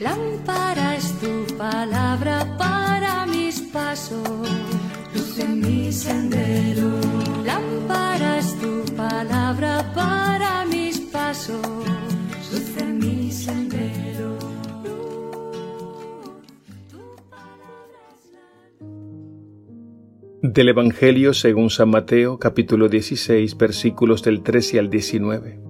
Lámpara es tu palabra para mis pasos, luz en mi sendero. Lámpara es tu palabra para mis pasos, luz en mi sendero. Del Evangelio según San Mateo capítulo 16 versículos del 13 al 19.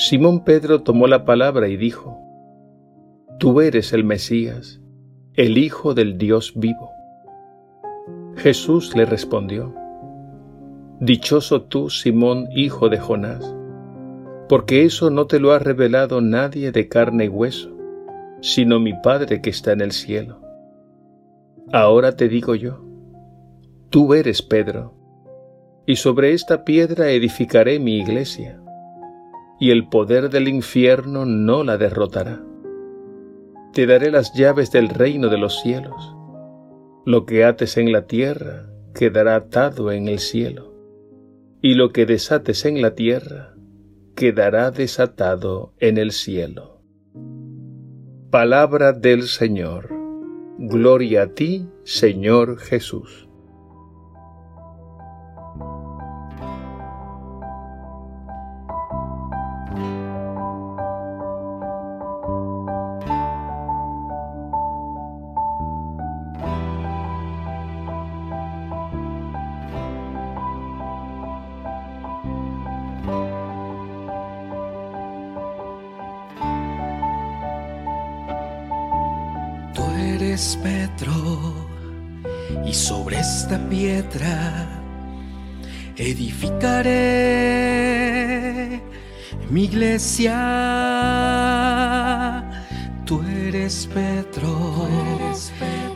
Simón Pedro tomó la palabra y dijo, Tú eres el Mesías, el Hijo del Dios vivo. Jesús le respondió, Dichoso tú, Simón, hijo de Jonás, porque eso no te lo ha revelado nadie de carne y hueso, sino mi Padre que está en el cielo. Ahora te digo yo, tú eres Pedro, y sobre esta piedra edificaré mi iglesia y el poder del infierno no la derrotará. Te daré las llaves del reino de los cielos. Lo que ates en la tierra quedará atado en el cielo, y lo que desates en la tierra quedará desatado en el cielo. Palabra del Señor. Gloria a ti, Señor Jesús. Pedro, y sobre esta piedra edificaré mi iglesia. Tú eres Pedro,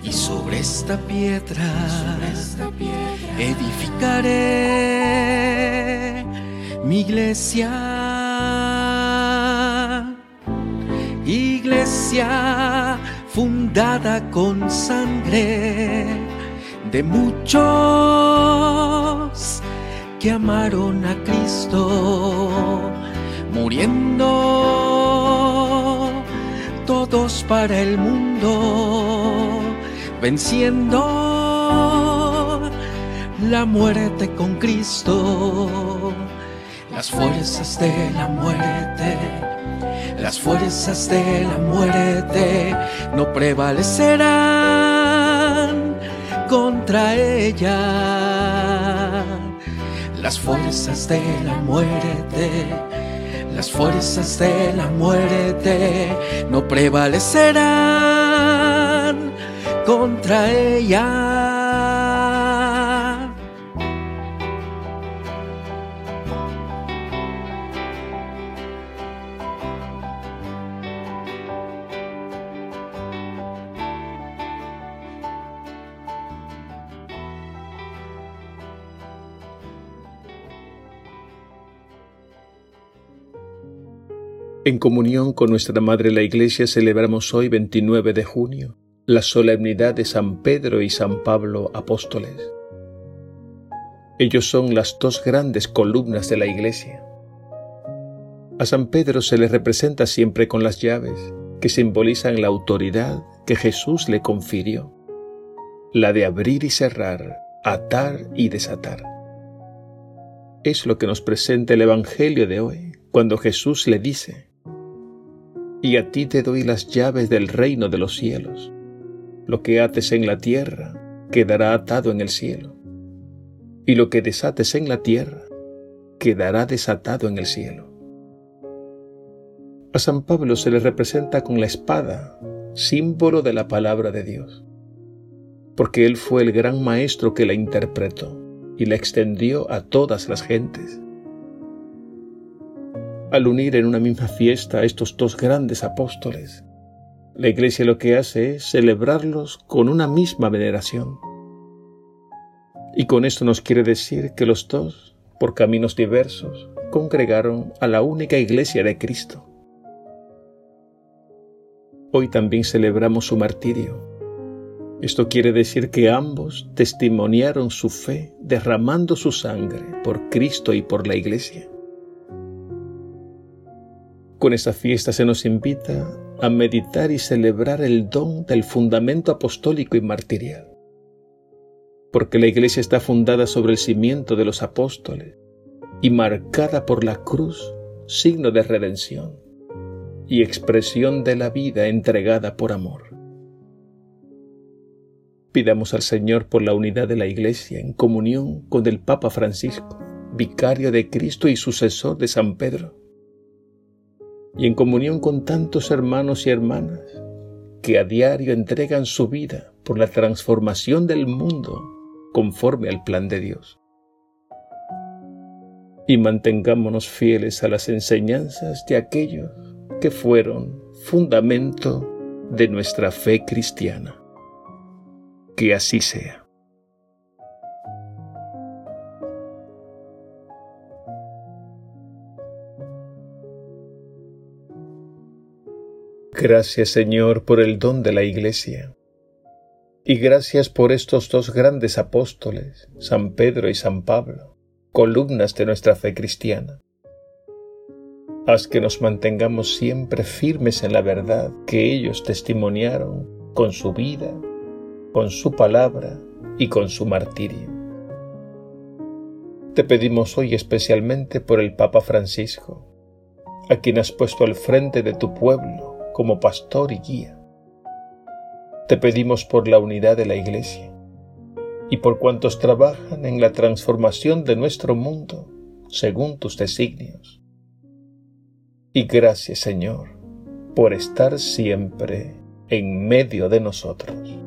y sobre esta piedra, edificaré mi iglesia. Fundada con sangre de muchos que amaron a Cristo, muriendo todos para el mundo, venciendo la muerte con Cristo, las fuerzas de la muerte las fuerzas de la muerte no prevalecerán contra ella. Las fuerzas de la muerte, las fuerzas de la muerte no prevalecerán contra ella. En comunión con nuestra Madre la Iglesia celebramos hoy 29 de junio la solemnidad de San Pedro y San Pablo apóstoles. Ellos son las dos grandes columnas de la Iglesia. A San Pedro se le representa siempre con las llaves, que simbolizan la autoridad que Jesús le confirió, la de abrir y cerrar, atar y desatar. Es lo que nos presenta el Evangelio de hoy, cuando Jesús le dice, y a ti te doy las llaves del reino de los cielos. Lo que ates en la tierra quedará atado en el cielo, y lo que desates en la tierra quedará desatado en el cielo. A San Pablo se le representa con la espada, símbolo de la palabra de Dios, porque él fue el gran maestro que la interpretó y la extendió a todas las gentes al unir en una misma fiesta a estos dos grandes apóstoles, La Iglesia lo que hace es celebrarlos con una misma veneración. Y con esto nos quiere decir que los dos, por caminos diversos, congregaron a la única Iglesia de Cristo. Hoy también celebramos su martirio. Esto quiere decir que ambos testimoniaron su fe derramando su sangre por Cristo y por la Iglesia. Con esta fiesta se nos invita a meditar y celebrar el don del fundamento apostólico y martirial, porque la Iglesia está fundada sobre el cimiento de los apóstoles y marcada por la cruz, signo de redención y expresión de la vida entregada por amor. Pidamos al Señor por la unidad de la Iglesia en comunión con el Papa Francisco, vicario de Cristo y sucesor de San Pedro, y en comunión con tantos hermanos y hermanas que a diario entregan su vida por la transformación del mundo conforme al plan de Dios. Y mantengámonos fieles a las enseñanzas de aquellos que fueron fundamento de nuestra fe cristiana. Que así sea. Gracias Señor por el don de la Iglesia. Y gracias por estos dos grandes apóstoles, San Pedro y San Pablo, columnas de nuestra fe cristiana. Haz que nos mantengamos siempre firmes en la verdad que ellos testimoniaron con su vida, con su palabra y con su martirio. Te pedimos hoy especialmente por el Papa Francisco, a quien has puesto al frente de tu pueblo como pastor y guía. Te pedimos por la unidad de la Iglesia y por cuantos trabajan en la transformación de nuestro mundo según tus designios y gracias Señor por estar siempre en medio de nosotros.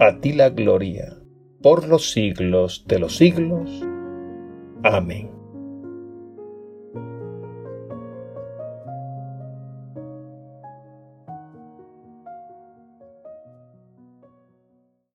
A ti la gloria por los siglos de los siglos. Amén.